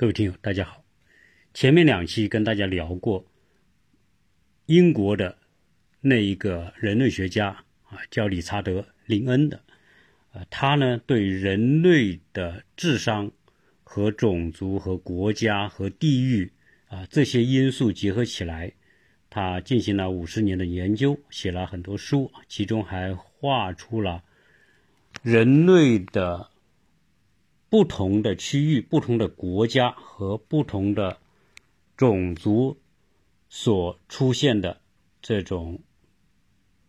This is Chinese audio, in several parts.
各位听友，大家好。前面两期跟大家聊过英国的那一个人类学家啊，叫理查德·林恩的，啊，他呢对人类的智商和种族和国家和地域啊这些因素结合起来，他进行了五十年的研究，写了很多书，其中还画出了人类的。不同的区域、不同的国家和不同的种族所出现的这种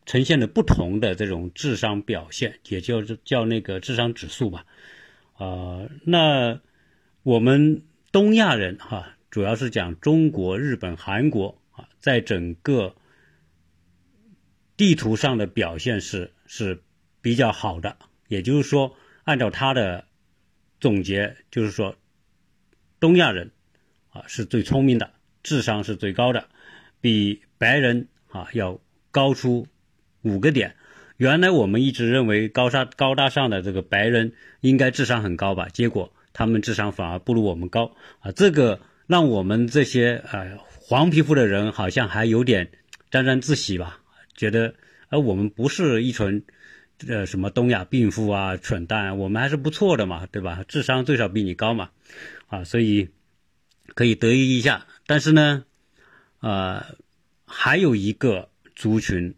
呈现的不同的这种智商表现，也就是叫那个智商指数吧。啊，那我们东亚人哈，主要是讲中国、日本、韩国啊，在整个地图上的表现是是比较好的。也就是说，按照他的。总结就是说，东亚人啊是最聪明的，智商是最高的，比白人啊要高出五个点。原来我们一直认为高大高大上的这个白人应该智商很高吧，结果他们智商反而不如我们高啊，这个让我们这些呃黄皮肤的人好像还有点沾沾自喜吧，觉得而我们不是一群。呃，什么东亚病夫啊，蠢蛋，我们还是不错的嘛，对吧？智商最少比你高嘛，啊，所以可以得意一下。但是呢，呃，还有一个族群，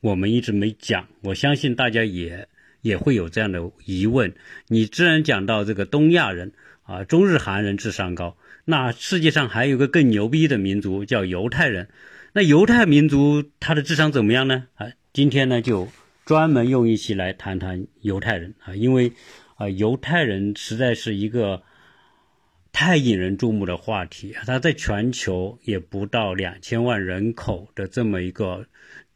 我们一直没讲，我相信大家也也会有这样的疑问。你既然讲到这个东亚人啊，中日韩人智商高，那世界上还有个更牛逼的民族叫犹太人，那犹太民族他的智商怎么样呢？啊，今天呢就。专门用一期来谈谈犹太人啊，因为啊，犹太人实在是一个太引人注目的话题。他在全球也不到两千万人口的这么一个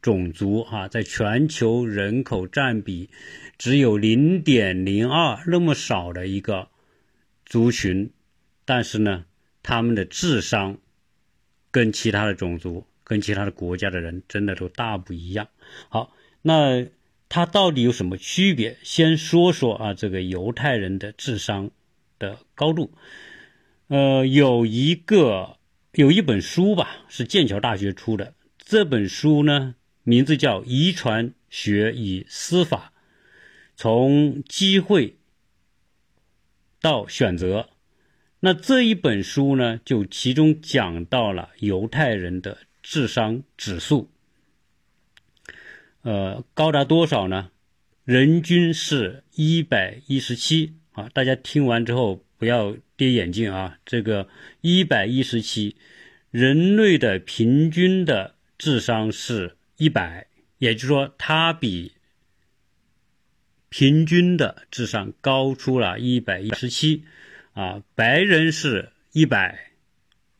种族啊，在全球人口占比只有零点零二那么少的一个族群，但是呢，他们的智商跟其他的种族、跟其他的国家的人真的都大不一样。好，那。它到底有什么区别？先说说啊，这个犹太人的智商的高度。呃，有一个有一本书吧，是剑桥大学出的。这本书呢，名字叫《遗传学与司法：从机会到选择》。那这一本书呢，就其中讲到了犹太人的智商指数。呃，高达多少呢？人均是一百一十七啊！大家听完之后不要跌眼镜啊！这个一百一十七，人类的平均的智商是一百，也就是说，它比平均的智商高出了一百一十七啊！白人是一百，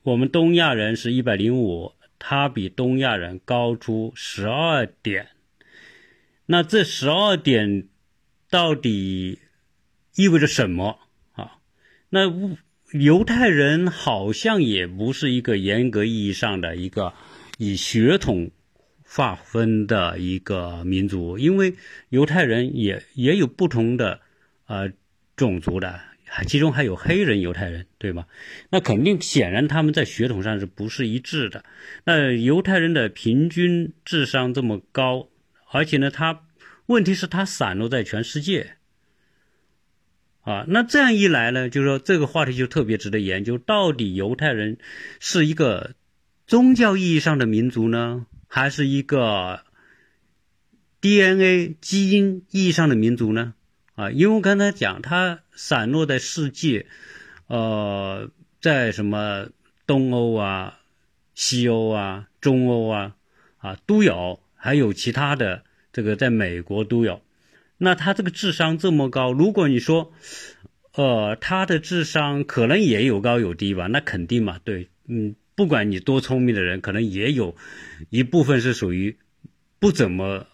我们东亚人是一百零五，它比东亚人高出十二点。那这十二点到底意味着什么啊？那犹太人好像也不是一个严格意义上的一个以血统划分的一个民族，因为犹太人也也有不同的呃种族的，其中还有黑人犹太人，对吧？那肯定显然他们在血统上是不是一致的？那犹太人的平均智商这么高？而且呢，他问题是他散落在全世界，啊，那这样一来呢，就是说这个话题就特别值得研究。到底犹太人是一个宗教意义上的民族呢，还是一个 DNA 基因意义上的民族呢？啊，因为我刚才讲，它散落在世界，呃，在什么东欧啊、西欧啊、中欧啊，啊都有。还有其他的，这个在美国都有。那他这个智商这么高，如果你说，呃，他的智商可能也有高有低吧？那肯定嘛，对，嗯，不管你多聪明的人，可能也有一部分是属于不怎么，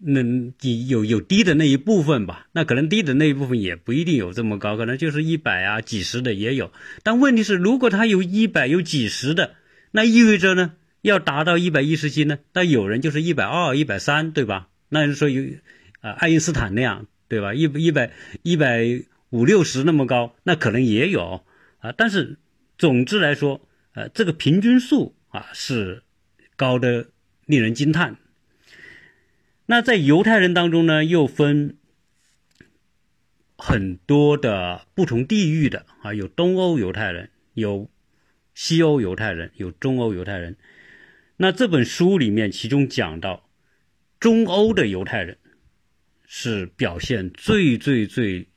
那有有低的那一部分吧？那可能低的那一部分也不一定有这么高，可能就是一百啊、几十的也有。但问题是，如果他有一百、有几十的，那意味着呢？要达到一百一十斤呢，那有人就是一百二、一百三，对吧？那就说有，啊，爱因斯坦那样，对吧？一一百一百五六十那么高，那可能也有啊。但是总之来说，呃，这个平均数啊是高的令人惊叹。那在犹太人当中呢，又分很多的不同地域的啊，有东欧犹太人，有西欧犹太人，有中欧犹太人。那这本书里面，其中讲到中欧的犹太人是表现最最最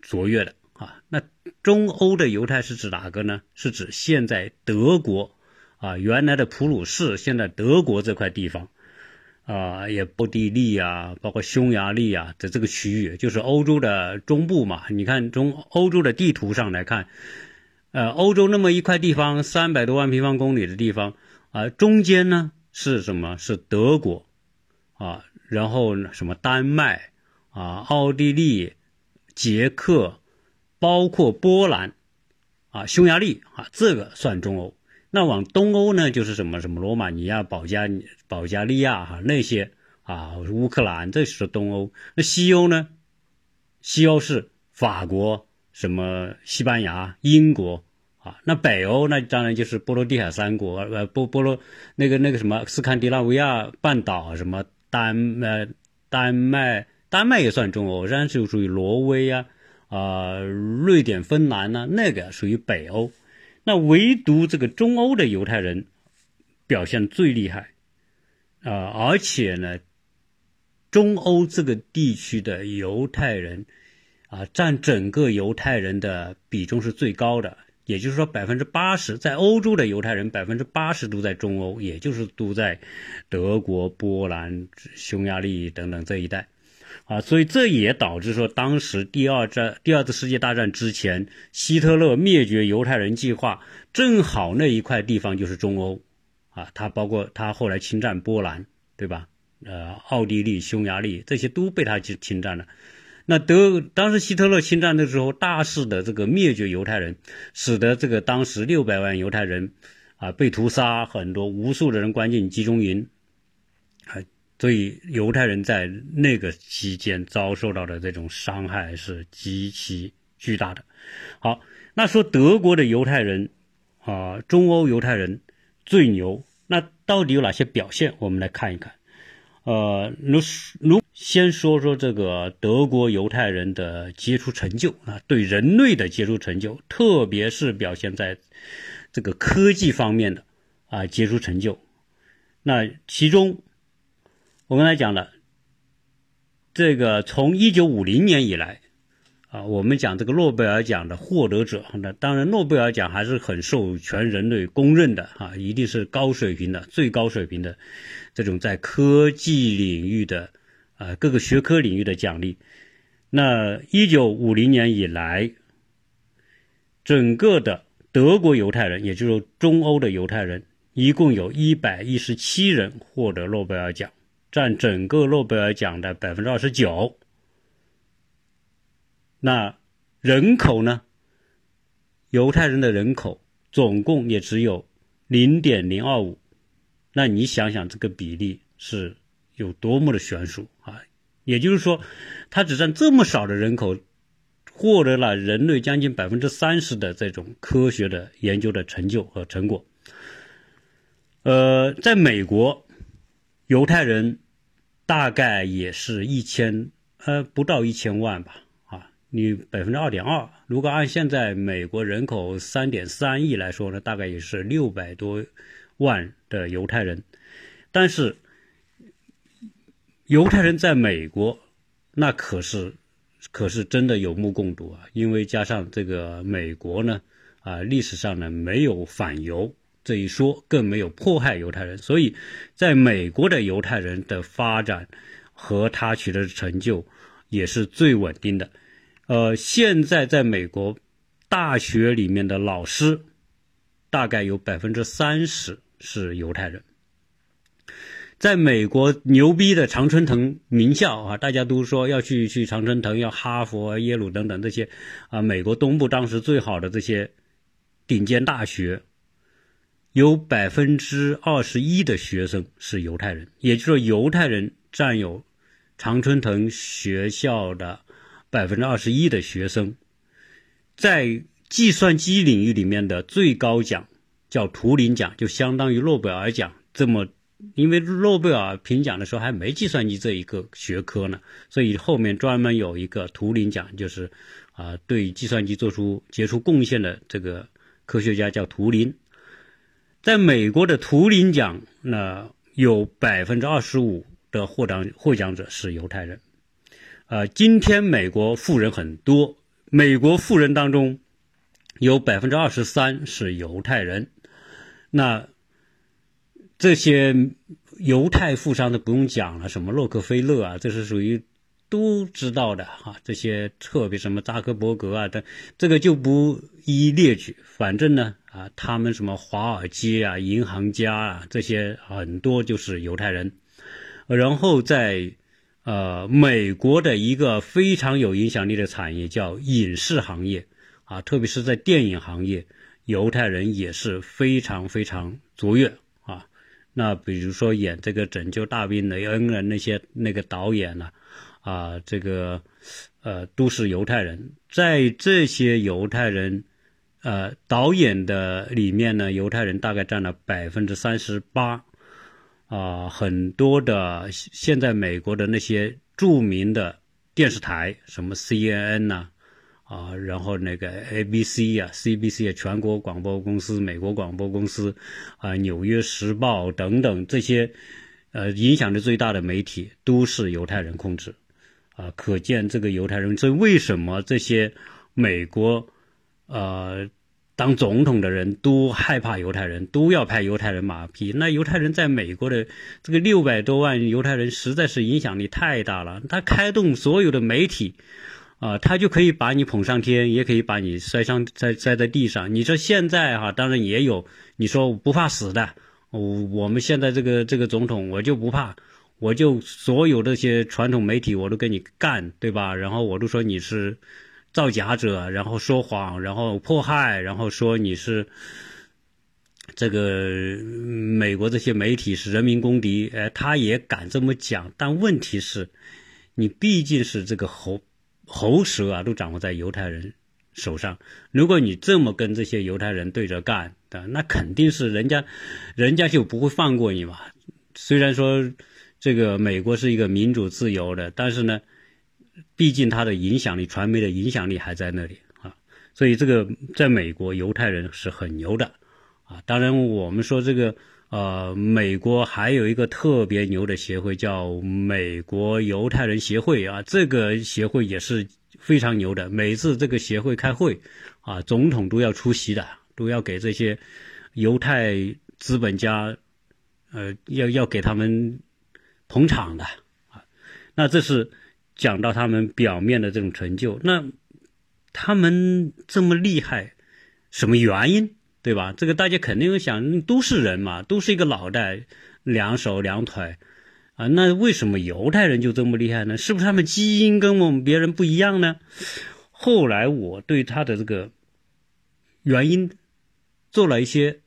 卓越的啊。那中欧的犹太是指哪个呢？是指现在德国啊，原来的普鲁士，现在德国这块地方。啊，也奥地利啊，包括匈牙利啊的这个区域，就是欧洲的中部嘛。你看，从欧洲的地图上来看，呃，欧洲那么一块地方，三百多万平方公里的地方啊，中间呢是什么？是德国。啊，然后什么丹麦。啊，奥地利、捷克，包括波兰。啊，匈牙利。啊，这个算中欧。那往东欧呢，就是什么？什么罗马尼亚、保加保加利亚哈那些。啊，乌克兰这是东欧。那西欧呢？西欧是法国、什么西班牙、英国。啊。那北欧那当然就是波罗的海三国，呃波波罗那个那个什么斯堪的纳维亚半岛，什么丹呃丹麦，丹麦也算中欧，然就属于挪威呀啊，瑞典、芬兰呢，那个属于北欧。那唯独这个中欧的犹太人表现最厉害，啊，而且呢，中欧这个地区的犹太人啊，占整个犹太人的比重是最高的，也就是说百分之八十，在欧洲的犹太人百分之八十都在中欧，也就是都在德国、波兰、匈牙利等等这一带。啊，所以这也导致说，当时第二战、第二次世界大战之前，希特勒灭绝犹太人计划，正好那一块地方就是中欧，啊，他包括他后来侵占波兰，对吧？呃，奥地利、匈牙利这些都被他侵侵占了。那德当时希特勒侵占的时候，大肆的这个灭绝犹太人，使得这个当时六百万犹太人啊被屠杀，很多无数的人关进集中营，啊。所以犹太人在那个期间遭受到的这种伤害是极其巨大的。好，那说德国的犹太人啊，中欧犹太人最牛，那到底有哪些表现？我们来看一看。呃，如如先说说这个德国犹太人的杰出成就啊，对人类的杰出成就，特别是表现在这个科技方面的啊杰出成就。那其中。我刚才讲了，这个从一九五零年以来，啊，我们讲这个诺贝尔奖的获得者，那当然诺贝尔奖还是很受全人类公认的啊，一定是高水平的、最高水平的这种在科技领域的啊各个学科领域的奖励。那一九五零年以来，整个的德国犹太人，也就是中欧的犹太人，一共有一百一十七人获得诺贝尔奖。占整个诺贝尔奖的百分之二十九。那人口呢？犹太人的人口总共也只有零点零二五。那你想想这个比例是有多么的悬殊啊！也就是说，他只占这么少的人口，获得了人类将近百分之三十的这种科学的研究的成就和成果。呃，在美国，犹太人。大概也是一千，呃，不到一千万吧，啊，你百分之二点二，如果按现在美国人口三点三亿来说呢，大概也是六百多万的犹太人，但是犹太人在美国那可是可是真的有目共睹啊，因为加上这个美国呢，啊，历史上呢没有反犹。这一说更没有迫害犹太人，所以在美国的犹太人的发展和他取得的成就也是最稳定的。呃，现在在美国大学里面的老师大概有百分之三十是犹太人。在美国牛逼的常春藤名校啊，大家都说要去去常春藤，要哈佛、耶鲁等等这些啊，美国东部当时最好的这些顶尖大学。有百分之二十一的学生是犹太人，也就是说，犹太人占有常春藤学校的百分之二十一的学生在计算机领域里面的最高奖叫图灵奖，就相当于诺贝尔奖这么。因为诺贝尔评奖的时候还没计算机这一个学科呢，所以后面专门有一个图灵奖，就是啊对计算机做出杰出贡献的这个科学家叫图灵。在美国的图灵奖，那有百分之二十五的获奖获奖者是犹太人。呃，今天美国富人很多，美国富人当中有百分之二十三是犹太人。那这些犹太富商的不用讲了，什么洛克菲勒啊，这是属于都知道的哈。这些特别什么扎克伯格啊等，这个就不一一列举。反正呢啊，他们什么华尔街啊、银行家啊，这些很多就是犹太人。然后在呃美国的一个非常有影响力的产业叫影视行业啊，特别是在电影行业，犹太人也是非常非常卓越。那比如说演这个《拯救大兵雷恩》的那些那个导演呢，啊，这个呃都是犹太人。在这些犹太人呃导演的里面呢，犹太人大概占了百分之三十八。啊，很多的现在美国的那些著名的电视台，什么 CNN 呐。啊然后那个 ABC 啊，CBC 啊，全国广播公司、美国广播公司，啊，纽约时报等等这些，呃，影响力最大的媒体都是犹太人控制，啊，可见这个犹太人，所以为什么这些美国，呃，当总统的人都害怕犹太人，都要拍犹太人马屁？那犹太人在美国的这个六百多万犹太人实在是影响力太大了，他开动所有的媒体。啊，他就可以把你捧上天，也可以把你摔上摔摔在地上。你说现在哈，当然也有，你说不怕死的，我我们现在这个这个总统，我就不怕，我就所有这些传统媒体我都跟你干，对吧？然后我都说你是造假者，然后说谎，然后迫害，然后说你是这个美国这些媒体是人民公敌，哎，他也敢这么讲。但问题是，你毕竟是这个猴。喉舌啊，都掌握在犹太人手上。如果你这么跟这些犹太人对着干的，那肯定是人家，人家就不会放过你嘛。虽然说这个美国是一个民主自由的，但是呢，毕竟它的影响力，传媒的影响力还在那里啊。所以这个在美国，犹太人是很牛的啊。当然，我们说这个。呃，美国还有一个特别牛的协会，叫美国犹太人协会啊。这个协会也是非常牛的。每次这个协会开会，啊，总统都要出席的，都要给这些犹太资本家，呃，要要给他们捧场的啊。那这是讲到他们表面的这种成就。那他们这么厉害，什么原因？对吧？这个大家肯定会想，都是人嘛，都是一个脑袋、两手、两腿，啊，那为什么犹太人就这么厉害呢？是不是他们基因跟我们别人不一样呢？后来我对他的这个原因做了一些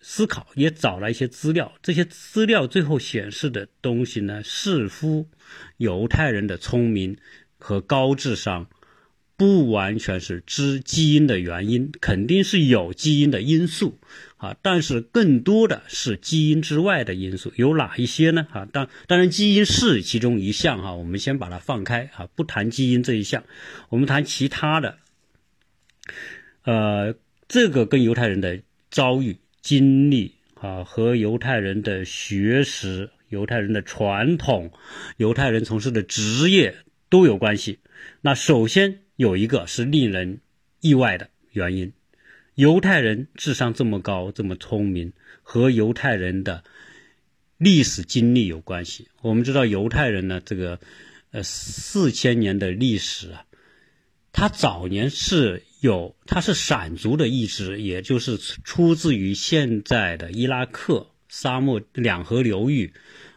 思考，也找了一些资料。这些资料最后显示的东西呢，似乎犹太人的聪明和高智商。不完全是知基因的原因，肯定是有基因的因素啊，但是更多的是基因之外的因素，有哪一些呢？啊，当当然基因是其中一项哈，我们先把它放开啊，不谈基因这一项，我们谈其他的。呃，这个跟犹太人的遭遇、经历啊，和犹太人的学识、犹太人的传统、犹太人从事的职业都有关系。那首先。有一个是令人意外的原因，犹太人智商这么高、这么聪明，和犹太人的历史经历有关系。我们知道犹太人呢，这个呃四千年的历史啊，他早年是有他是闪族的意志，也就是出自于现在的伊拉克沙漠两河流域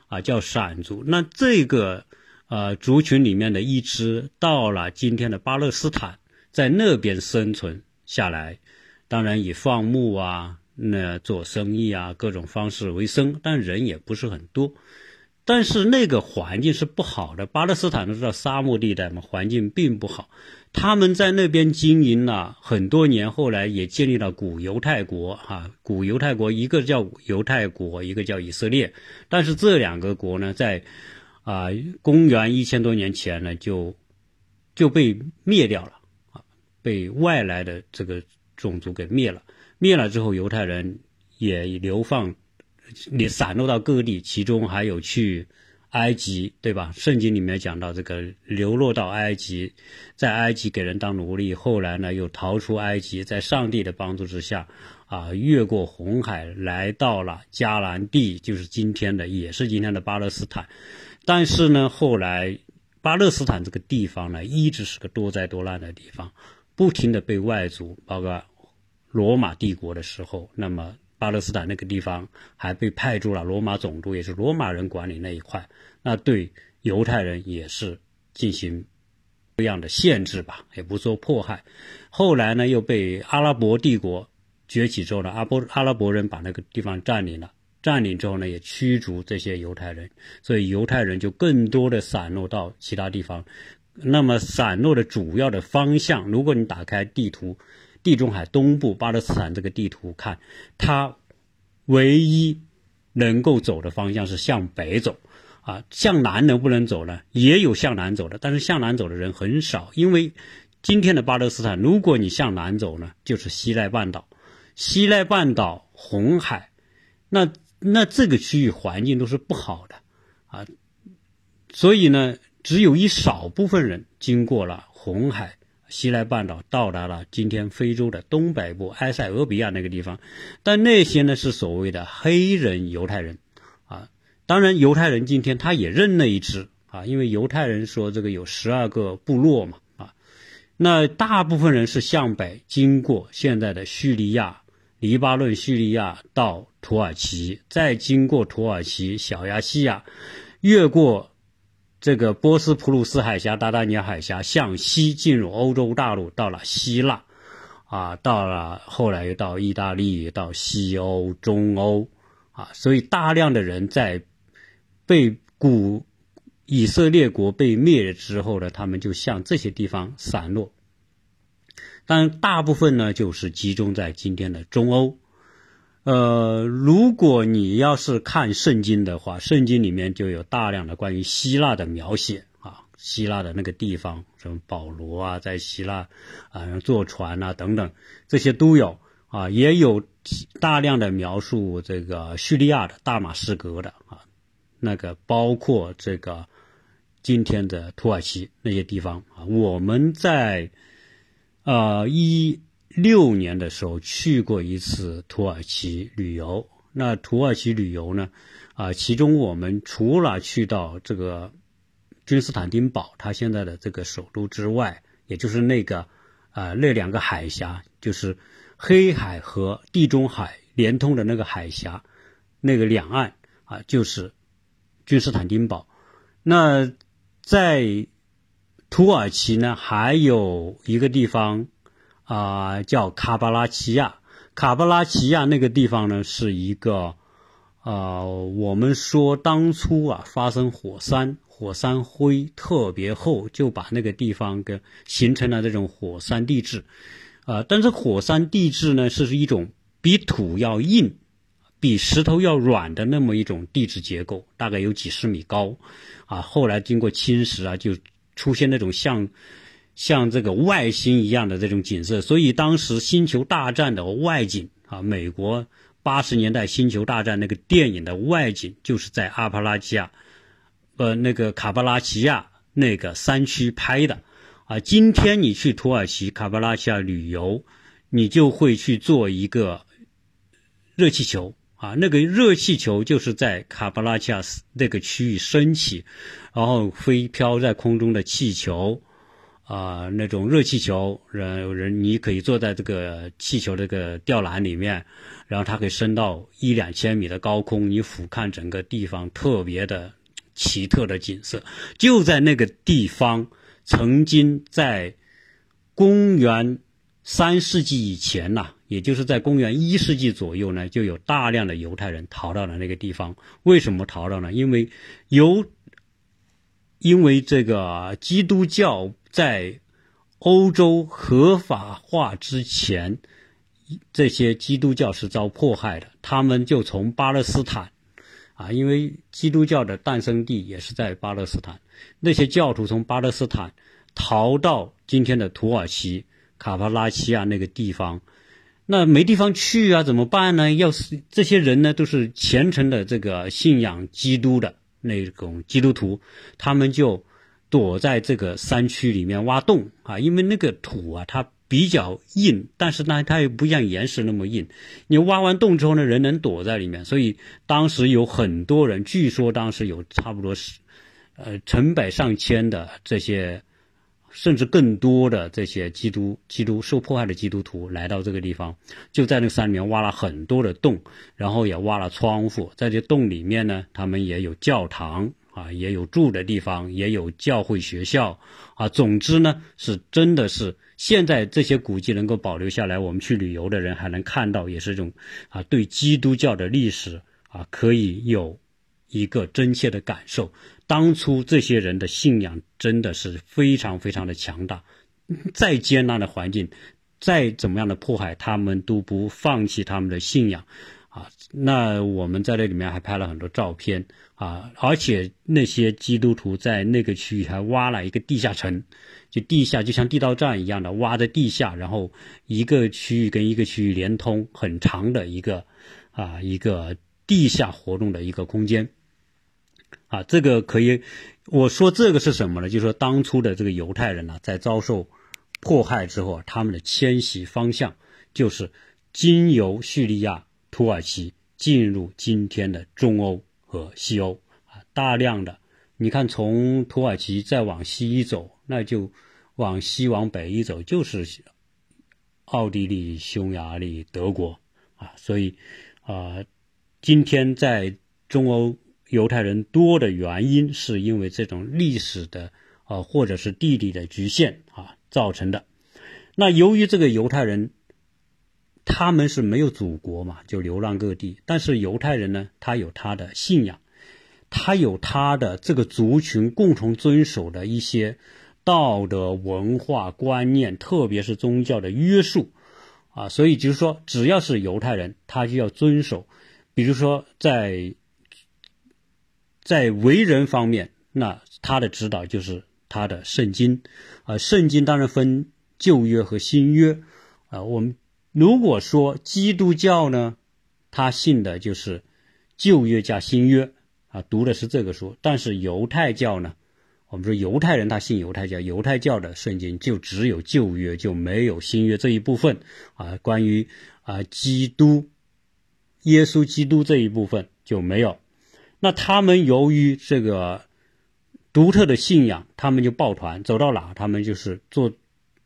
啊，叫闪族。那这个。呃，族群里面的一支到了今天的巴勒斯坦，在那边生存下来，当然以放牧啊、那做生意啊各种方式为生，但人也不是很多。但是那个环境是不好的，巴勒斯坦都知道沙漠地带嘛，环境并不好。他们在那边经营了很多年，后来也建立了古犹太国，哈，古犹太国一个叫犹太国，一个叫以色列。但是这两个国呢，在啊公元一千多年前呢，就就被灭掉了，啊，被外来的这个种族给灭了。灭了之后，犹太人也流放。你散落到各地，其中还有去埃及，对吧？圣经里面讲到这个流落到埃及，在埃及给人当奴隶，后来呢又逃出埃及，在上帝的帮助之下，啊，越过红海来到了迦南地，就是今天的，也是今天的巴勒斯坦。但是呢，后来巴勒斯坦这个地方呢，一直是个多灾多难的地方，不停的被外族，包括罗马帝国的时候，那么。巴勒斯坦那个地方还被派驻了罗马总督，也是罗马人管理那一块。那对犹太人也是进行这样的限制吧，也不说迫害。后来呢，又被阿拉伯帝国崛起之后呢，阿波阿拉伯人把那个地方占领了。占领之后呢，也驱逐这些犹太人，所以犹太人就更多的散落到其他地方。那么散落的主要的方向，如果你打开地图。地中海东部巴勒斯坦这个地图看，它唯一能够走的方向是向北走，啊，向南能不能走呢？也有向南走的，但是向南走的人很少，因为今天的巴勒斯坦，如果你向南走呢，就是西奈半岛，西奈半岛、红海，那那这个区域环境都是不好的，啊，所以呢，只有一少部分人经过了红海。西奈半岛到达了今天非洲的东北部埃塞俄比亚那个地方，但那些呢是所谓的黑人犹太人，啊，当然犹太人今天他也认那一支啊，因为犹太人说这个有十二个部落嘛，啊，那大部分人是向北经过现在的叙利亚、黎巴嫩、叙利亚到土耳其，再经过土耳其、小亚细亚，越过。这个波斯普鲁斯海峡、达达尼亚海峡向西进入欧洲大陆，到了希腊，啊，到了后来又到意大利，到西欧、中欧，啊，所以大量的人在被古以色列国被灭了之后呢，他们就向这些地方散落，但大部分呢就是集中在今天的中欧。呃，如果你要是看圣经的话，圣经里面就有大量的关于希腊的描写啊，希腊的那个地方，什么保罗啊，在希腊啊坐船啊等等，这些都有啊，也有大量的描述这个叙利亚的大马士革的啊，那个包括这个今天的土耳其那些地方啊，我们在啊一。六年的时候去过一次土耳其旅游，那土耳其旅游呢，啊，其中我们除了去到这个君士坦丁堡，它现在的这个首都之外，也就是那个啊那两个海峡，就是黑海和地中海连通的那个海峡，那个两岸啊，就是君士坦丁堡。那在土耳其呢，还有一个地方。啊，叫卡巴拉奇亚。卡巴拉奇亚那个地方呢，是一个，呃，我们说当初啊发生火山，火山灰特别厚，就把那个地方给形成了这种火山地质。啊，但是火山地质呢，是一种比土要硬、比石头要软的那么一种地质结构，大概有几十米高。啊，后来经过侵蚀啊，就出现那种像。像这个外星一样的这种景色，所以当时《星球大战》的外景啊，美国八十年代《星球大战》那个电影的外景就是在阿帕拉契亚，呃，那个卡巴拉奇亚那个山区拍的啊。今天你去土耳其卡巴拉奇亚旅游，你就会去做一个热气球啊，那个热气球就是在卡巴拉恰斯那个区域升起，然后飞飘在空中的气球。啊，那种热气球，人人你可以坐在这个气球这个吊篮里面，然后它可以升到一两千米的高空，你俯瞰整个地方，特别的奇特的景色。就在那个地方，曾经在公元三世纪以前呐，也就是在公元一世纪左右呢，就有大量的犹太人逃到了那个地方。为什么逃到呢？因为犹，因为这个基督教在欧洲合法化之前，这些基督教是遭迫害的，他们就从巴勒斯坦。啊，因为基督教的诞生地也是在巴勒斯坦，那些教徒从巴勒斯坦逃到今天的土耳其卡帕拉西亚那个地方，那没地方去啊，怎么办呢？要是这些人呢，都是虔诚的这个信仰基督的那种基督徒，他们就躲在这个山区里面挖洞啊，因为那个土啊，它。比较硬，但是呢，它又不像岩石那么硬。你挖完洞之后呢，人能躲在里面，所以当时有很多人，据说当时有差不多是，呃，成百上千的这些，甚至更多的这些基督基督受迫害的基督徒来到这个地方，就在那山里面挖了很多的洞，然后也挖了窗户，在这洞里面呢，他们也有教堂啊，也有住的地方，也有教会学校啊。总之呢，是真的是。现在这些古迹能够保留下来，我们去旅游的人还能看到，也是一种啊，对基督教的历史啊，可以有一个真切的感受。当初这些人的信仰真的是非常非常的强大，再艰难的环境，再怎么样的迫害，他们都不放弃他们的信仰。啊，那我们在这里面还拍了很多照片啊，而且那些基督徒在那个区域还挖了一个地下城，就地下就像地道战一样的挖在地下，然后一个区域跟一个区域连通，很长的一个啊一个地下活动的一个空间。啊，这个可以，我说这个是什么呢？就是说当初的这个犹太人呢，在遭受迫害之后，他们的迁徙方向就是经由叙利亚。土耳其进入今天的中欧和西欧啊，大量的，你看从土耳其再往西一走，那就往西往北一走就是奥地利、匈牙利、德国啊，所以啊，今天在中欧犹太人多的原因，是因为这种历史的啊或者是地理的局限啊造成的。那由于这个犹太人。他们是没有祖国嘛，就流浪各地。但是犹太人呢，他有他的信仰，他有他的这个族群共同遵守的一些道德文化观念，特别是宗教的约束啊。所以就是说，只要是犹太人，他就要遵守。比如说，在在为人方面，那他的指导就是他的圣经啊。圣经当然分旧约和新约啊，我们。如果说基督教呢，他信的就是旧约加新约啊，读的是这个书。但是犹太教呢，我们说犹太人他信犹太教，犹太教的圣经就只有旧约，就没有新约这一部分啊。关于啊基督、耶稣基督这一部分就没有。那他们由于这个独特的信仰，他们就抱团走到哪，他们就是做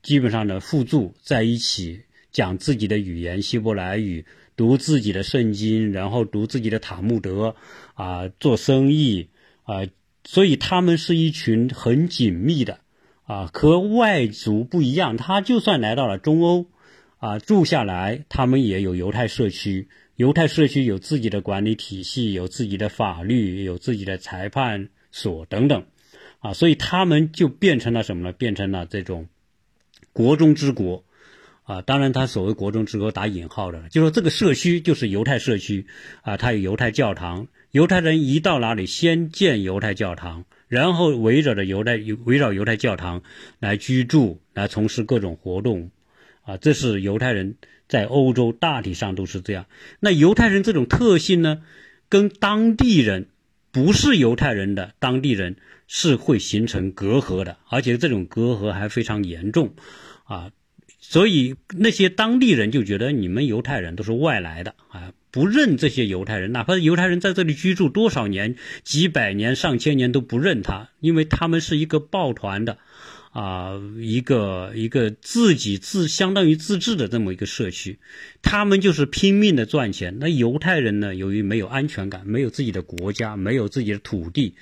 基本上的互助在一起。讲自己的语言希伯来语，读自己的圣经，然后读自己的塔木德，啊，做生意，啊，所以他们是一群很紧密的，啊，和外族不一样。他就算来到了中欧，啊，住下来，他们也有犹太社区，犹太社区有自己的管理体系，有自己的法律，有自己的裁判所等等，啊，所以他们就变成了什么呢？变成了这种国中之国。啊，当然，他所谓“国中之国”打引号的，就说这个社区就是犹太社区，啊，他有犹太教堂，犹太人一到哪里，先建犹太教堂，然后围绕着犹太围绕犹太教堂来居住，来从事各种活动，啊，这是犹太人在欧洲大体上都是这样。那犹太人这种特性呢，跟当地人不是犹太人的当地人是会形成隔阂的，而且这种隔阂还非常严重，啊。所以那些当地人就觉得你们犹太人都是外来的啊，不认这些犹太人，哪怕犹太人在这里居住多少年、几百年、上千年都不认他，因为他们是一个抱团的，啊，一个一个自己自相当于自治的这么一个社区，他们就是拼命的赚钱。那犹太人呢，由于没有安全感，没有自己的国家，没有自己的土地，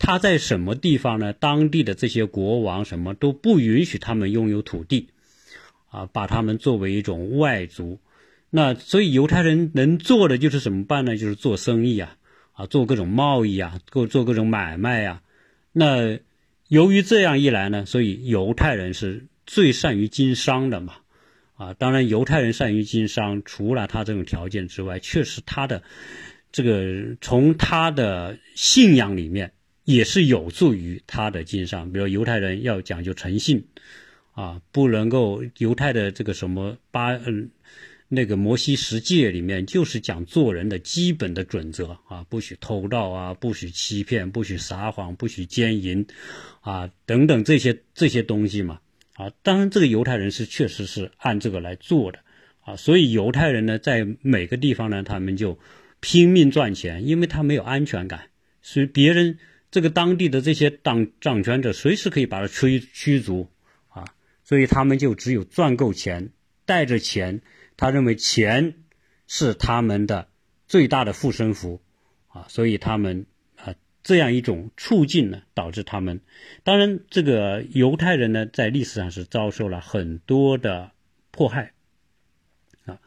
他在什么地方呢？当地的这些国王什么都不允许他们拥有土地。啊，把他们作为一种外族，那所以犹太人能做的就是怎么办呢？就是做生意啊，啊，做各种贸易啊，做做各种买卖呀。那由于这样一来呢，所以犹太人是最善于经商的嘛。啊，当然犹太人善于经商，除了他这种条件之外，确实他的这个从他的信仰里面也是有助于他的经商。比如犹太人要讲究诚信。啊，不能够犹太的这个什么八嗯，那个摩西十诫里面就是讲做人的基本的准则啊，不许偷盗啊，不许欺骗，不许撒谎，不许奸淫，啊等等这些这些东西嘛啊，当然这个犹太人是确实是按这个来做的啊，所以犹太人呢在每个地方呢他们就拼命赚钱，因为他没有安全感，所以别人这个当地的这些当掌权者随时可以把他驱驱逐啊。所以他们就只有赚够钱，带着钱，他认为钱是他们的最大的护身符，啊，所以他们啊这样一种处境呢，导致他们，当然这个犹太人呢，在历史上是遭受了很多的迫害，啊，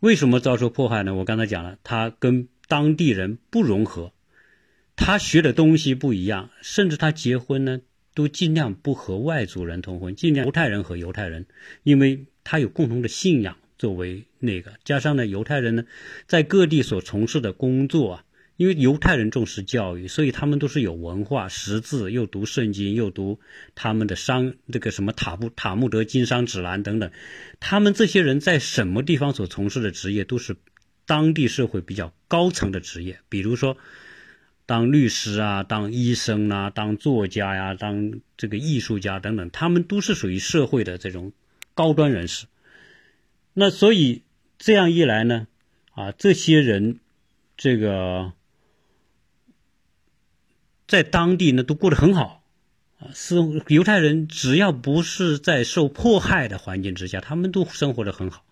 为什么遭受迫害呢？我刚才讲了，他跟当地人不融合，他学的东西不一样，甚至他结婚呢。都尽量不和外族人通婚，尽量犹太人和犹太人，因为他有共同的信仰作为那个，加上呢，犹太人呢，在各地所从事的工作啊，因为犹太人重视教育，所以他们都是有文化、识字，又读圣经，又读他们的商这个什么塔布塔木德经商指南等等，他们这些人在什么地方所从事的职业，都是当地社会比较高层的职业，比如说。当律师啊，当医生啊，当作家呀，当这个艺术家等等，他们都是属于社会的这种高端人士。那所以这样一来呢，啊，这些人这个在当地呢都过得很好啊。是犹太人，只要不是在受迫害的环境之下，他们都生活的很好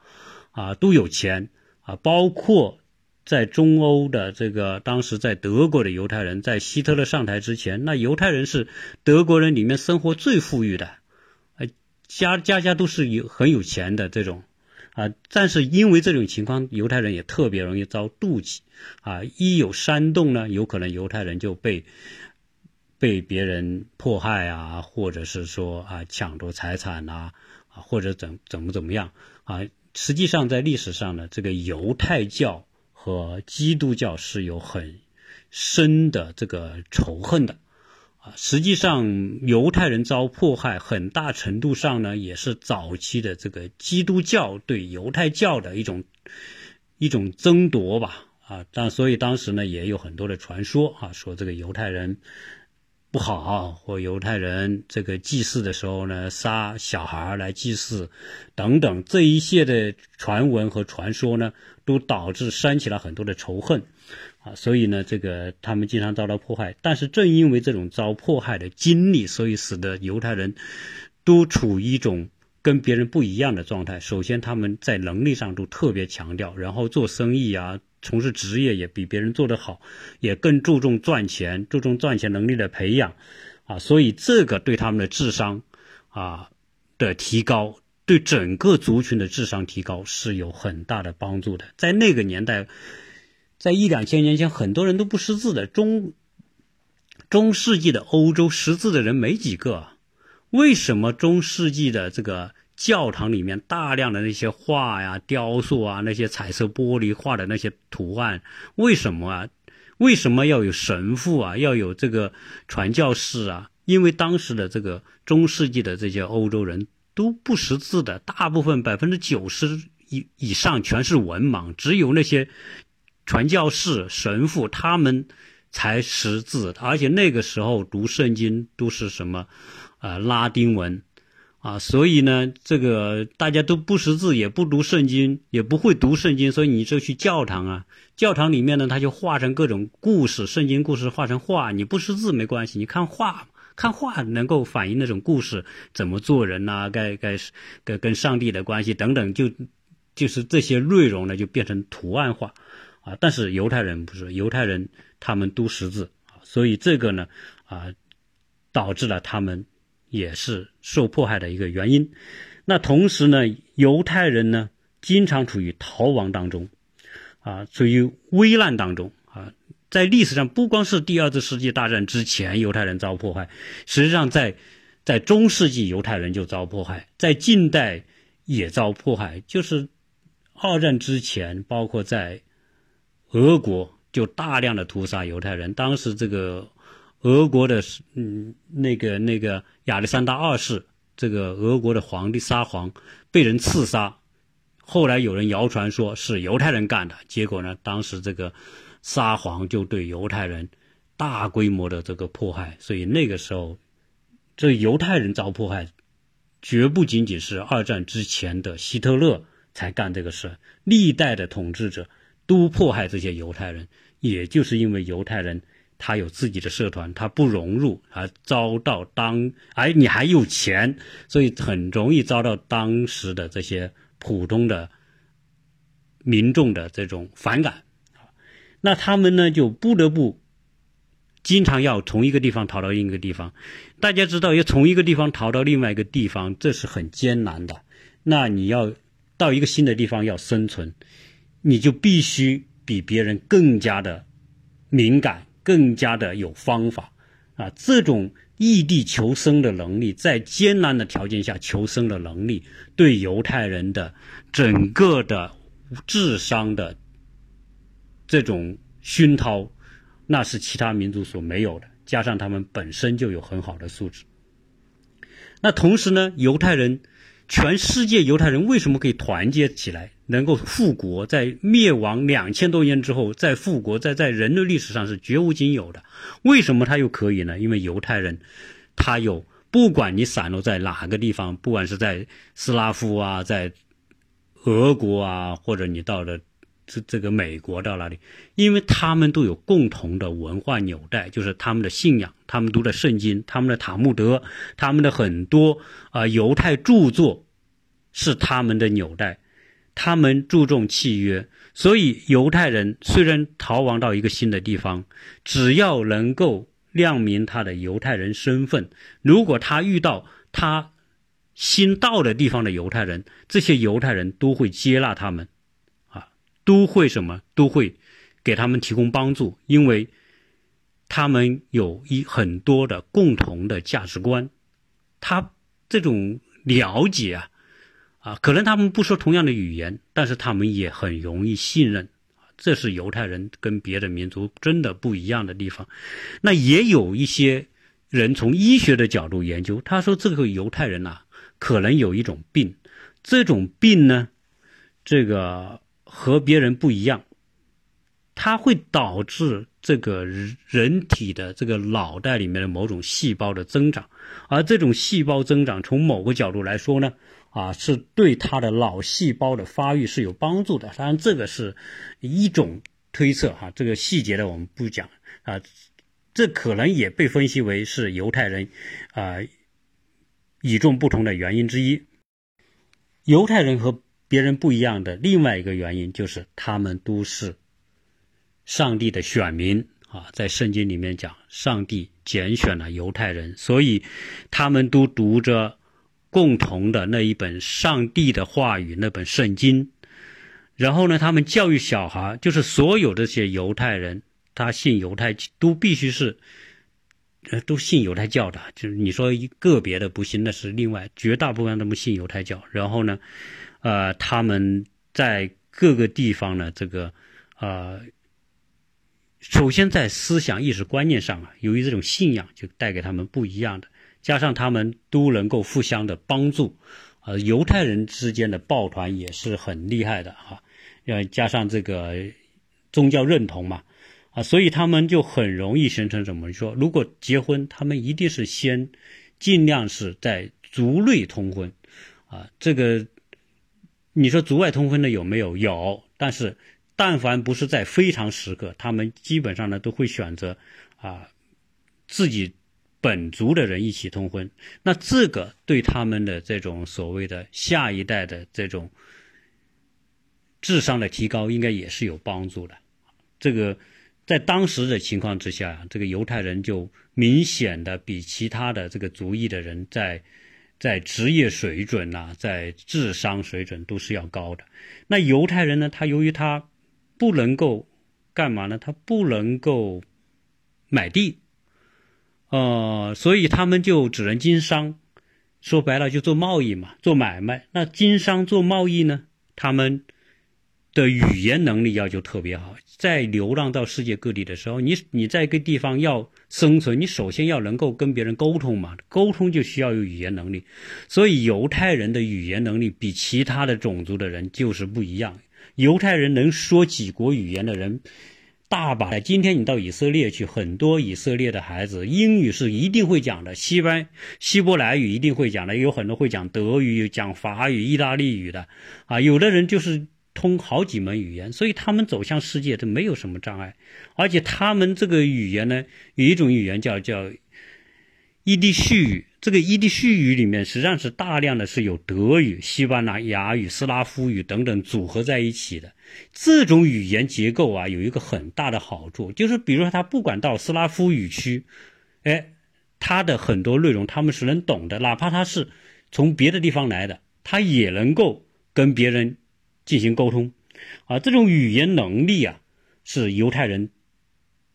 啊，都有钱啊，包括。在中欧的这个当时在德国的犹太人，在希特勒上台之前，那犹太人是德国人里面生活最富裕的，呃，家家家都是有很有钱的这种，啊，但是因为这种情况，犹太人也特别容易遭妒忌，啊，一有煽动呢，有可能犹太人就被被别人迫害啊，或者是说啊抢夺财产呐，啊，或者怎怎么怎么样啊，实际上在历史上呢，这个犹太教。和基督教是有很深的这个仇恨的啊，实际上犹太人遭迫害，很大程度上呢也是早期的这个基督教对犹太教的一种一种争夺吧啊，但所以当时呢也有很多的传说啊，说这个犹太人。不好，或犹太人这个祭祀的时候呢，杀小孩来祭祀，等等，这一切的传闻和传说呢，都导致煽起了很多的仇恨，啊，所以呢，这个他们经常遭到迫害。但是正因为这种遭迫害的经历，所以使得犹太人都处于一种跟别人不一样的状态。首先，他们在能力上都特别强调，然后做生意啊。从事职业也比别人做得好，也更注重赚钱，注重赚钱能力的培养，啊，所以这个对他们的智商，啊的提高，对整个族群的智商提高是有很大的帮助的。在那个年代，在一两千年前，很多人都不识字的，中中世纪的欧洲识字的人没几个，为什么中世纪的这个？教堂里面大量的那些画呀、雕塑啊，那些彩色玻璃画的那些图案，为什么啊？为什么要有神父啊？要有这个传教士啊？因为当时的这个中世纪的这些欧洲人都不识字的，大部分百分之九十以以上全是文盲，只有那些传教士、神父他们才识字，而且那个时候读圣经都是什么啊拉丁文。啊，所以呢，这个大家都不识字，也不读圣经，也不会读圣经，所以你就去教堂啊。教堂里面呢，他就画成各种故事，圣经故事画成画。你不识字没关系，你看画，看画能够反映那种故事，怎么做人呐，该该跟跟上帝的关系等等，就就是这些内容呢，就变成图案化啊。但是犹太人不是，犹太人他们都识字啊，所以这个呢，啊，导致了他们。也是受迫害的一个原因。那同时呢，犹太人呢，经常处于逃亡当中，啊，处于危难当中啊。在历史上，不光是第二次世界大战之前犹太人遭迫害，实际上在在中世纪犹太人就遭迫害，在近代也遭迫害。就是二战之前，包括在俄国就大量的屠杀犹太人。当时这个俄国的嗯那个那个亚历山大二世，这个俄国的皇帝沙皇被人刺杀。后来有人谣传说是犹太人干的，结果呢，当时这个沙皇就对犹太人大规模的这个迫害，所以那个时候这犹太人遭迫害，绝不仅仅是二战之前的希特勒才干这个事，历代的统治者都迫害这些犹太人，也就是因为犹太人他有自己的社团，他不融入，而遭到当哎你还有钱，所以很容易遭到当时的这些。普通的民众的这种反感，那他们呢就不得不经常要从一个地方逃到另一个地方。大家知道，要从一个地方逃到另外一个地方，这是很艰难的。那你要到一个新的地方要生存，你就必须比别人更加的敏感，更加的有方法啊！这种。异地求生的能力，在艰难的条件下求生的能力，对犹太人的整个的智商的这种熏陶，那是其他民族所没有的。加上他们本身就有很好的素质。那同时呢，犹太人，全世界犹太人为什么可以团结起来？能够复国，在灭亡两千多年之后再复国，在在人类历史上是绝无仅有的。为什么他又可以呢？因为犹太人，他有不管你散落在哪个地方，不管是在斯拉夫啊，在俄国啊，或者你到了这这个美国到哪里，因为他们都有共同的文化纽带，就是他们的信仰，他们读的圣经，他们的塔木德，他们的很多啊犹太著作是他们的纽带。他们注重契约，所以犹太人虽然逃亡到一个新的地方，只要能够亮明他的犹太人身份，如果他遇到他新到的地方的犹太人，这些犹太人都会接纳他们，啊，都会什么？都会给他们提供帮助，因为他们有一很多的共同的价值观，他这种了解啊。啊，可能他们不说同样的语言，但是他们也很容易信任，这是犹太人跟别的民族真的不一样的地方。那也有一些人从医学的角度研究，他说这个犹太人呐，可能有一种病，这种病呢，这个和别人不一样，它会导致这个人体的这个脑袋里面的某种细胞的增长，而这种细胞增长从某个角度来说呢。啊，是对他的脑细胞的发育是有帮助的。当然，这个是一种推测哈，这个细节的我们不讲啊。这可能也被分析为是犹太人啊与众不同的原因之一。犹太人和别人不一样的另外一个原因就是他们都是上帝的选民啊，在圣经里面讲，上帝拣选了犹太人，所以他们都读着。共同的那一本上帝的话语，那本圣经，然后呢，他们教育小孩，就是所有这些犹太人，他信犹太都必须是，呃，都信犹太教的。就是你说一个别的不信，那是另外，绝大部分他们信犹太教。然后呢，呃，他们在各个地方呢，这个，呃，首先在思想意识观念上啊，由于这种信仰，就带给他们不一样的。加上他们都能够互相的帮助，呃，犹太人之间的抱团也是很厉害的哈，要加上这个宗教认同嘛，啊，所以他们就很容易形成怎么说？如果结婚，他们一定是先尽量是在族内通婚，啊，这个你说族外通婚的有没有？有，但是但凡不是在非常时刻，他们基本上呢都会选择啊自己。本族的人一起通婚，那这个对他们的这种所谓的下一代的这种智商的提高，应该也是有帮助的。这个在当时的情况之下，这个犹太人就明显的比其他的这个族裔的人在在职业水准呐、在智商水准都是要高的。那犹太人呢，他由于他不能够干嘛呢？他不能够买地，呃，所以他们就只能经商。说白了，就做贸易嘛，做买卖。那经商做贸易呢，他们的语言能力要求特别好。在流浪到世界各地的时候，你你在一个地方要生存，你首先要能够跟别人沟通嘛，沟通就需要有语言能力。所以犹太人的语言能力比其他的种族的人就是不一样。犹太人能说几国语言的人。大把的。今天你到以色列去，很多以色列的孩子英语是一定会讲的，西班希伯来语一定会讲的，有很多会讲德语、讲法语、意大利语的，啊，有的人就是通好几门语言，所以他们走向世界都没有什么障碍。而且他们这个语言呢，有一种语言叫叫伊地叙语。这个伊地叙语里面实际上是大量的是有德语、西班牙语、斯拉夫语等等组合在一起的。这种语言结构啊，有一个很大的好处，就是比如说他不管到斯拉夫语区，哎，他的很多内容他们是能懂的，哪怕他是从别的地方来的，他也能够跟别人进行沟通。啊，这种语言能力啊，是犹太人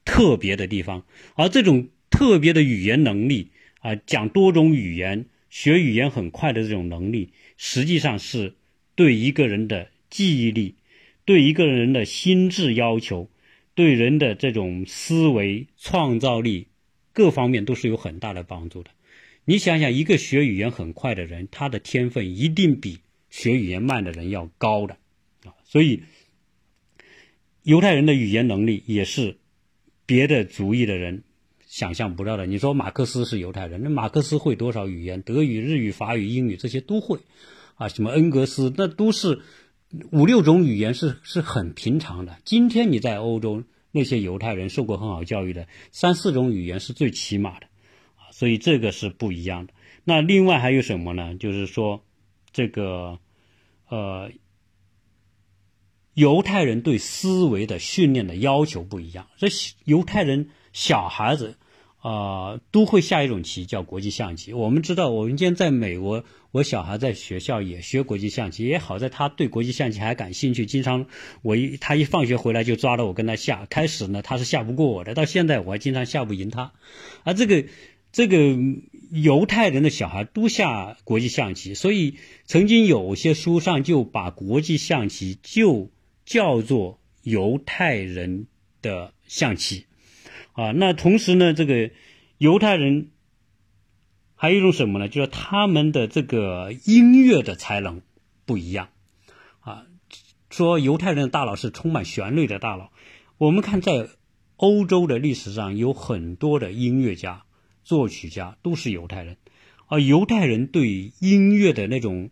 特别的地方。而这种特别的语言能力啊，讲多种语言、学语言很快的这种能力，实际上是对一个人的记忆力。对一个人的心智要求，对人的这种思维创造力各方面都是有很大的帮助的。你想想，一个学语言很快的人，他的天分一定比学语言慢的人要高的啊！所以，犹太人的语言能力也是别的族裔的人想象不到的。你说马克思是犹太人，那马克思会多少语言？德语、日语、法语、英语这些都会啊！什么恩格斯，那都是。五六种语言是是很平常的。今天你在欧洲，那些犹太人受过很好教育的，三四种语言是最起码的，啊，所以这个是不一样的。那另外还有什么呢？就是说，这个，呃，犹太人对思维的训练的要求不一样。这犹太人小孩子。啊，都会下一种棋，叫国际象棋。我们知道，我们今天在美国，我小孩在学校也学国际象棋，也好在他对国际象棋还感兴趣。经常我一他一放学回来就抓着我跟他下。开始呢，他是下不过我的，到现在我还经常下不赢他。而这个这个犹太人的小孩都下国际象棋，所以曾经有些书上就把国际象棋就叫做犹太人的象棋。啊，那同时呢，这个犹太人还有一种什么呢？就是他们的这个音乐的才能不一样。啊，说犹太人的大脑是充满旋律的大脑。我们看在欧洲的历史上，有很多的音乐家、作曲家都是犹太人。而犹太人对音乐的那种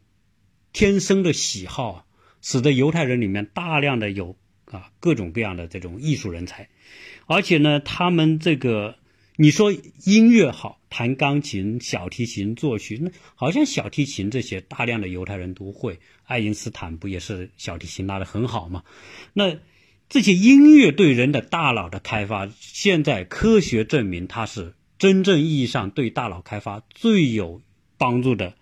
天生的喜好，使得犹太人里面大量的有啊各种各样的这种艺术人才。而且呢，他们这个你说音乐好，弹钢琴、小提琴、作曲，那好像小提琴这些大量的犹太人都会。爱因斯坦不也是小提琴拉的很好吗？那这些音乐对人的大脑的开发，现在科学证明它是真正意义上对大脑开发最有帮助的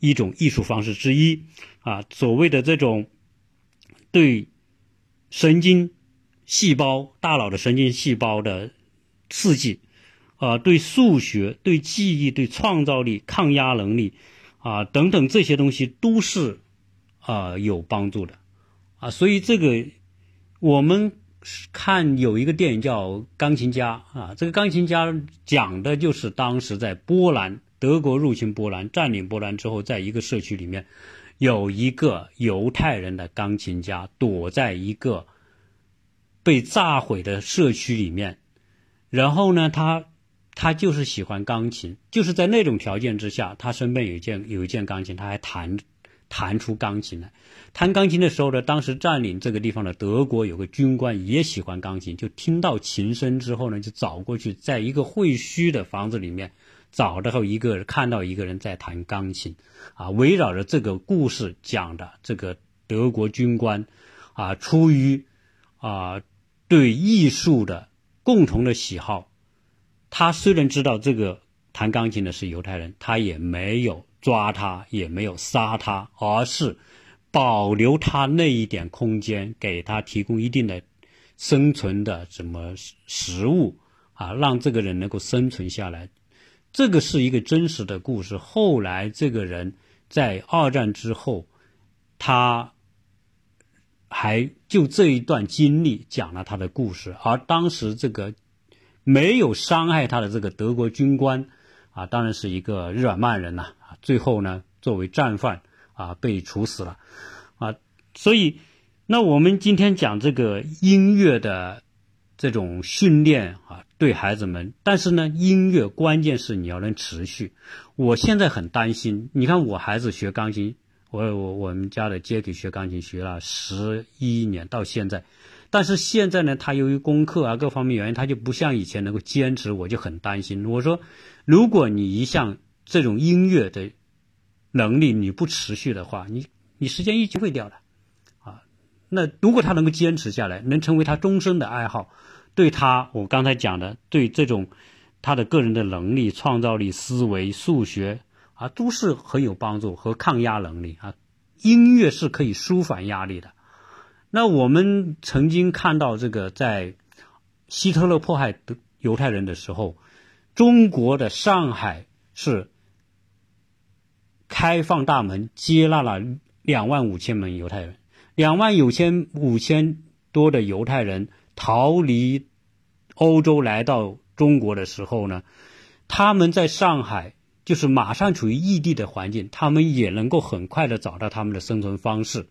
一种艺术方式之一啊。所谓的这种对神经。细胞大脑的神经细胞的刺激，啊，对数学、对记忆、对创造力、抗压能力，啊，等等这些东西都是啊有帮助的，啊，所以这个我们看有一个电影叫《钢琴家》啊，这个钢琴家讲的就是当时在波兰，德国入侵波兰、占领波兰之后，在一个社区里面有一个犹太人的钢琴家躲在一个。被炸毁的社区里面，然后呢，他他就是喜欢钢琴，就是在那种条件之下，他身边有一件有一件钢琴，他还弹弹出钢琴来。弹钢琴的时候呢，当时占领这个地方的德国有个军官也喜欢钢琴，就听到琴声之后呢，就找过去，在一个废墟的房子里面找到一个看到一个人在弹钢琴，啊，围绕着这个故事讲的这个德国军官，啊，出于啊。对艺术的共同的喜好，他虽然知道这个弹钢琴的是犹太人，他也没有抓他，也没有杀他，而是保留他那一点空间，给他提供一定的生存的什么食物啊，让这个人能够生存下来。这个是一个真实的故事。后来这个人在二战之后，他还就这一段经历讲了他的故事，而当时这个没有伤害他的这个德国军官。啊，当然是一个日耳曼人呐！最后呢，作为战犯啊，被处死了，啊，所以，那我们今天讲这个音乐的这种训练啊，对孩子们，但是呢，音乐关键是你要能持续。我现在很担心，你看我孩子学钢琴，我我我们家的杰克学钢琴学了十一年，到现在。但是现在呢，他由于功课啊各方面原因，他就不像以前能够坚持，我就很担心。我说，如果你一项这种音乐的能力你不持续的话，你你时间一就会掉的，那如果他能够坚持下来，能成为他终身的爱好，对他我刚才讲的，对这种他的个人的能力、创造力、思维、数学啊，都是很有帮助和抗压能力啊。音乐是可以舒缓压力的。那我们曾经看到这个，在希特勒迫害犹太人的时候，中国的上海是开放大门接纳了两万五千名犹太人，两万有千五千多的犹太人逃离欧洲来到中国的时候呢，他们在上海就是马上处于异地的环境，他们也能够很快的找到他们的生存方式。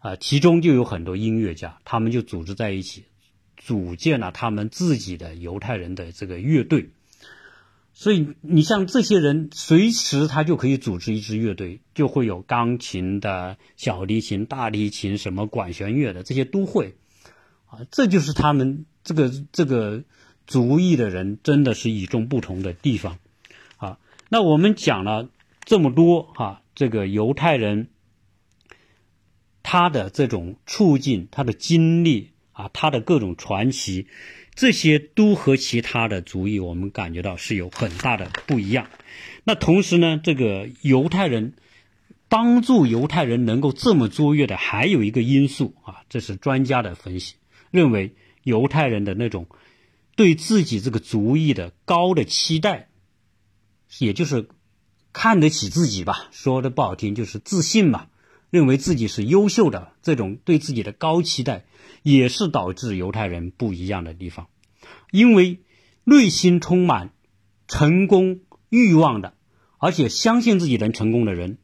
啊，其中就有很多音乐家，他们就组织在一起，组建了他们自己的犹太人的这个乐队。所以，你像这些人，随时他就可以组织一支乐队，就会有钢琴的、小提琴、大提琴、什么管弦乐的，这些都会。啊，这就是他们这个这个族裔的人真的是与众不同的地方。啊，那我们讲了这么多哈，这个犹太人。他的这种处境，他的经历啊，他的各种传奇，这些都和其他的族裔我们感觉到是有很大的不一样。那同时呢，这个犹太人帮助犹太人能够这么卓越的，还有一个因素啊，这是专家的分析，认为犹太人的那种对自己这个族裔的高的期待，也就是看得起自己吧，说的不好听就是自信嘛。认为自己是优秀的，这种对自己的高期待，也是导致犹太人不一样的地方。因为内心充满成功欲望的，而且相信自己能成功的人，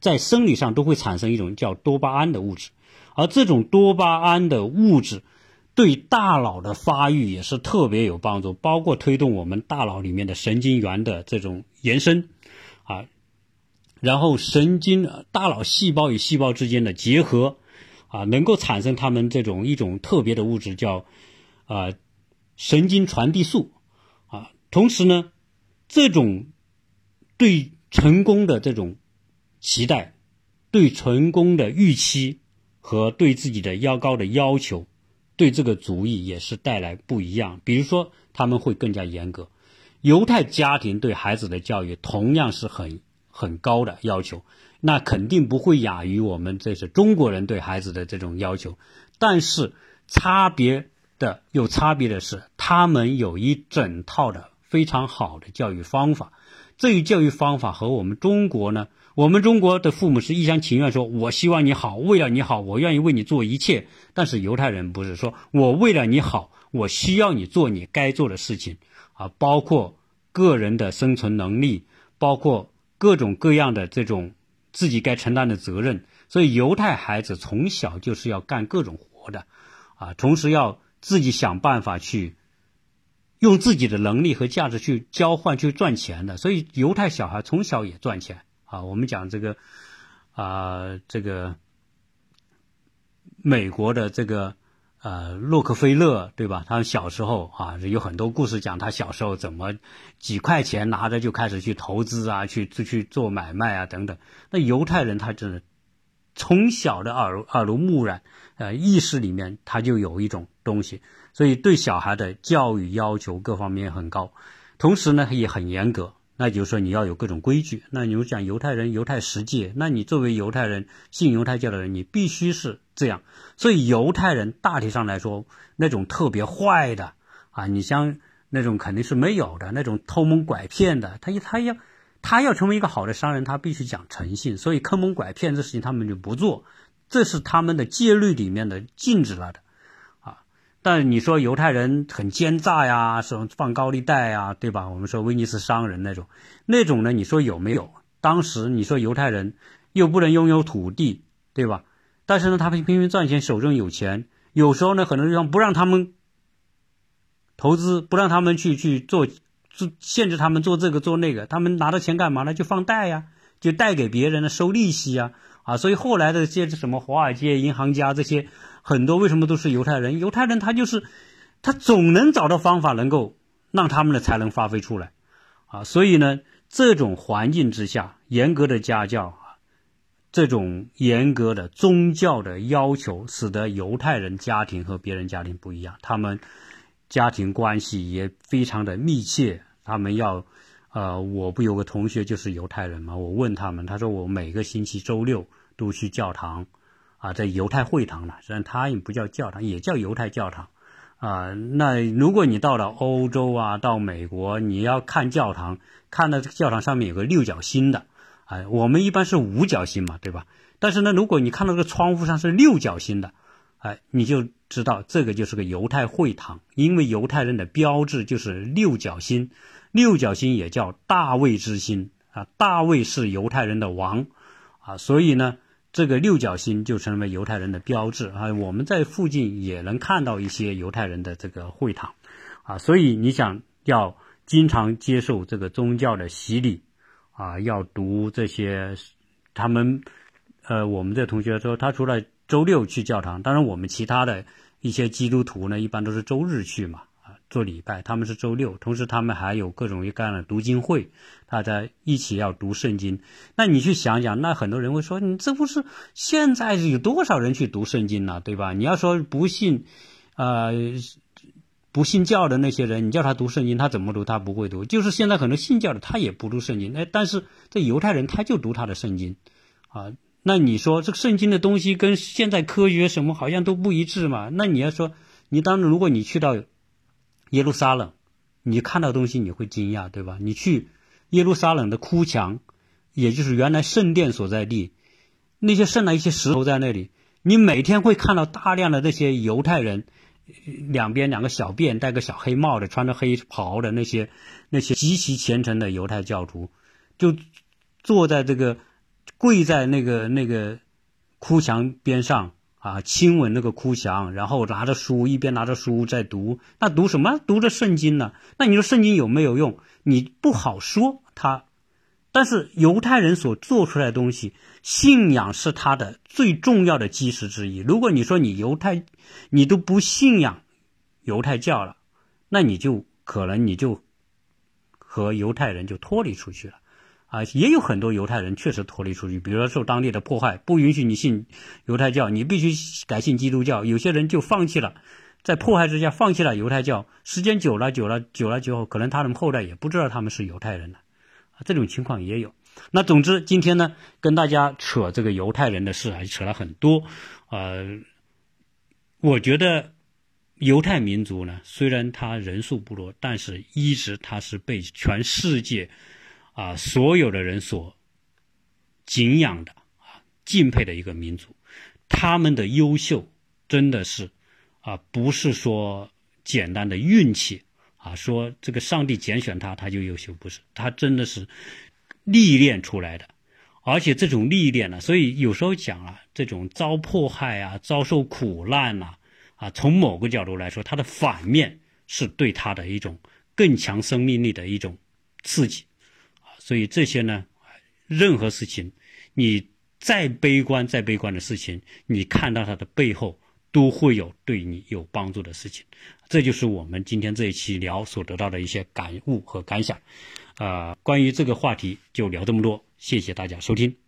在生理上都会产生一种叫多巴胺的物质，而这种多巴胺的物质对大脑的发育也是特别有帮助，包括推动我们大脑里面的神经元的这种延伸，啊。然后神经大脑细胞与细胞之间的结合，啊，能够产生他们这种一种特别的物质，叫啊神经传递素，啊，同时呢，这种对成功的这种期待，对成功的预期和对自己的要高的要求，对这个主意也是带来不一样。比如说，他们会更加严格。犹太家庭对孩子的教育同样是很。很高的要求，那肯定不会亚于我们这是中国人对孩子的这种要求。但是差别的有差别的是，他们有一整套的非常好的教育方法。这一教育方法和我们中国呢，我们中国的父母是一厢情愿说，我希望你好，为了你好，我愿意为你做一切。但是犹太人不是说我为了你好，我需要你做你该做的事情啊，包括个人的生存能力，包括。各种各样的这种自己该承担的责任，所以犹太孩子从小就是要干各种活的，啊，同时要自己想办法去用自己的能力和价值去交换去赚钱的。所以犹太小孩从小也赚钱啊。我们讲这个啊，这个美国的这个。呃，洛克菲勒对吧？他小时候啊，有很多故事讲他小时候怎么几块钱拿着就开始去投资啊，去去去做买卖啊等等。那犹太人他真的从小的耳耳濡目染，呃，意识里面他就有一种东西，所以对小孩的教育要求各方面很高，同时呢也很严格。那就是说你要有各种规矩。那你就讲犹太人犹太十诫，那你作为犹太人信犹太教的人，你必须是这样。所以犹太人大体上来说，那种特别坏的啊，你像那种肯定是没有的，那种偷蒙拐骗的，他一他要他要成为一个好的商人，他必须讲诚信。所以坑蒙拐骗这事情他们就不做，这是他们的戒律里面的禁止了的。但你说犹太人很奸诈呀，什么放高利贷呀，对吧？我们说威尼斯商人那种，那种呢？你说有没有？当时你说犹太人又不能拥有土地，对吧？但是呢，他们拼命赚钱，手中有钱，有时候呢，很多地方不让他们投资，不让他们去去做，做限制他们做这个做那个，他们拿到钱干嘛呢？就放贷呀，就贷给别人呢，收利息呀，啊，所以后来的这些什么华尔街银行家这些。很多为什么都是犹太人？犹太人他就是，他总能找到方法，能够让他们的才能发挥出来，啊，所以呢，这种环境之下，严格的家教啊，这种严格的宗教的要求，使得犹太人家庭和别人家庭不一样，他们家庭关系也非常的密切。他们要，呃，我不有个同学就是犹太人嘛，我问他们，他说我每个星期周六都去教堂。啊，在犹太会堂呢，虽然它也不叫教堂，也叫犹太教堂，啊，那如果你到了欧洲啊，到美国，你要看教堂，看到这个教堂上面有个六角星的，哎，我们一般是五角星嘛，对吧？但是呢，如果你看到这个窗户上是六角星的，哎，你就知道这个就是个犹太会堂，因为犹太人的标志就是六角星，六角星也叫大卫之星啊，大卫是犹太人的王啊，所以呢。这个六角星就成为犹太人的标志啊！我们在附近也能看到一些犹太人的这个会堂，啊，所以你想要经常接受这个宗教的洗礼，啊，要读这些，他们，呃，我们这同学说他除了周六去教堂，当然我们其他的一些基督徒呢，一般都是周日去嘛。做礼拜，他们是周六，同时他们还有各种各样的读经会，大家一起要读圣经。那你去想想，那很多人会说，你这不是现在有多少人去读圣经呢？对吧？你要说不信，呃，不信教的那些人，你叫他读圣经，他怎么读？他不会读。就是现在很多信教的，他也不读圣经。哎，但是这犹太人他就读他的圣经，啊，那你说这个圣经的东西跟现在科学什么好像都不一致嘛？那你要说，你当如果你去到。耶路撒冷，你看到东西你会惊讶，对吧？你去耶路撒冷的哭墙，也就是原来圣殿所在地，那些剩了一些石头在那里，你每天会看到大量的那些犹太人，两边两个小辫，戴个小黑帽的，穿着黑袍的那些那些极其虔诚的犹太教徒，就坐在这个跪在那个那个哭墙边上。啊，亲吻那个哭墙，然后拿着书，一边拿着书在读。那读什么？读着圣经呢？那你说圣经有没有用？你不好说。他，但是犹太人所做出来的东西，信仰是他的最重要的基石之一。如果你说你犹太，你都不信仰犹太教了，那你就可能你就和犹太人就脱离出去了。啊，也有很多犹太人确实脱离出去，比如说受当地的迫害，不允许你信犹太教，你必须改信基督教。有些人就放弃了，在迫害之下放弃了犹太教，时间久了，久了，久了之后，可能他们后代也不知道他们是犹太人了。啊，这种情况也有。那总之，今天呢，跟大家扯这个犹太人的事，还扯了很多。呃，我觉得犹太民族呢，虽然他人数不多，但是一直他是被全世界。啊，所有的人所敬仰的啊、敬佩的一个民族，他们的优秀真的是啊，不是说简单的运气啊，说这个上帝拣选他他就优秀，不是，他真的是历练出来的，而且这种历练呢，所以有时候讲啊，这种遭迫害啊，遭受苦难呐，啊，从某个角度来说，它的反面是对他的一种更强生命力的一种刺激。所以这些呢，任何事情，你再悲观、再悲观的事情，你看到它的背后，都会有对你有帮助的事情。这就是我们今天这一期聊所得到的一些感悟和感想。啊，关于这个话题就聊这么多，谢谢大家收听。